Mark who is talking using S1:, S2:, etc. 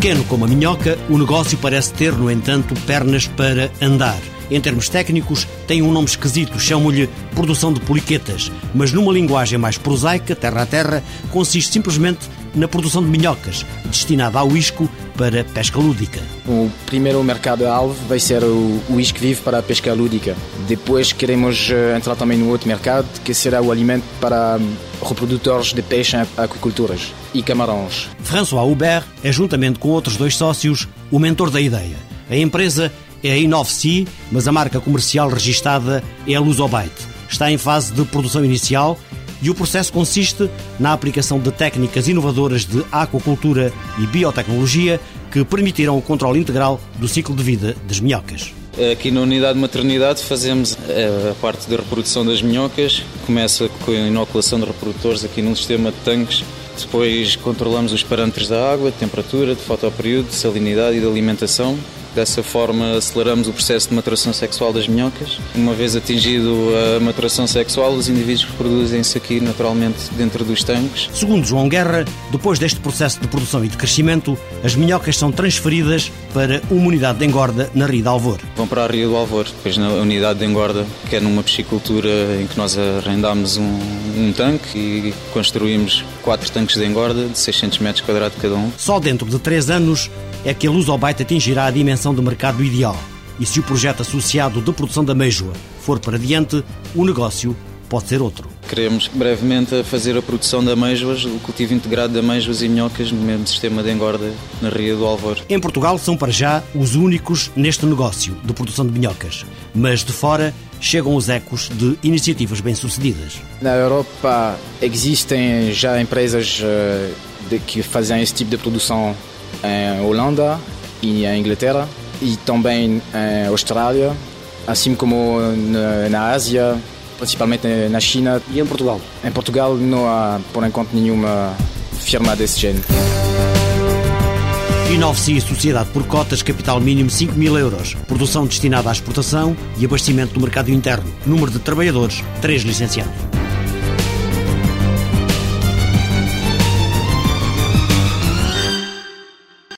S1: Pequeno como a minhoca, o negócio parece ter, no entanto, pernas para andar. Em termos técnicos, tem um nome esquisito, chamam-lhe produção de poliquetas, mas numa linguagem mais prosaica, terra a terra, consiste simplesmente na produção de minhocas, destinada ao isco para pesca lúdica.
S2: O primeiro mercado-alvo vai ser o, o isco vivo para a pesca lúdica. Depois queremos eh, entrar também no outro mercado, que será o alimento para reprodutores de peixe aquiculturas e camarões.
S1: François Hubert é, juntamente com outros dois sócios, o mentor da ideia. A empresa é a Inovci, mas a marca comercial registada é a Lusobite. Está em fase de produção inicial e o processo consiste na aplicação de técnicas inovadoras de aquacultura e biotecnologia que permitirão o controle integral do ciclo de vida das minhocas.
S3: Aqui na unidade de maternidade fazemos eh, a parte da reprodução das minhocas, começa com a inoculação de reprodutores aqui num sistema de tanques depois controlamos os parâmetros da água, de temperatura, de fotoperíodo, de salinidade e de alimentação. Dessa forma, aceleramos o processo de maturação sexual das minhocas. Uma vez atingido a maturação sexual, os indivíduos reproduzem-se aqui naturalmente dentro dos tanques.
S1: Segundo João Guerra, depois deste processo de produção e de crescimento, as minhocas são transferidas para uma unidade de engorda na Ria de Alvor.
S3: Vão para a Ria do Alvor, depois na unidade de engorda, que é numa piscicultura em que nós arrendámos um, um tanque e construímos quatro tanques de engorda de 600 metros quadrados cada um.
S1: Só dentro de três anos é que a Lusobite atingirá a dimensão de mercado ideal. E se o projeto associado de produção da ameijoa for para diante, o negócio pode ser outro.
S3: Queremos brevemente fazer a produção de ameijoas, o cultivo integrado de ameijoas e minhocas no mesmo sistema de engorda na Ria do Alvor.
S1: Em Portugal são para já os únicos neste negócio de produção de minhocas, mas de fora chegam os ecos de iniciativas bem-sucedidas.
S2: Na Europa existem já empresas eh, que fazem esse tipo de produção em Holanda e em Inglaterra e também em Austrália, assim como na, na Ásia, principalmente na China
S1: e em Portugal.
S2: Em Portugal não há, por enquanto, nenhuma firma desse género.
S1: Inove-se Sociedade por cotas, capital mínimo 5 mil euros. Produção destinada à exportação e abastecimento do mercado interno. Número de trabalhadores, 3 licenciados.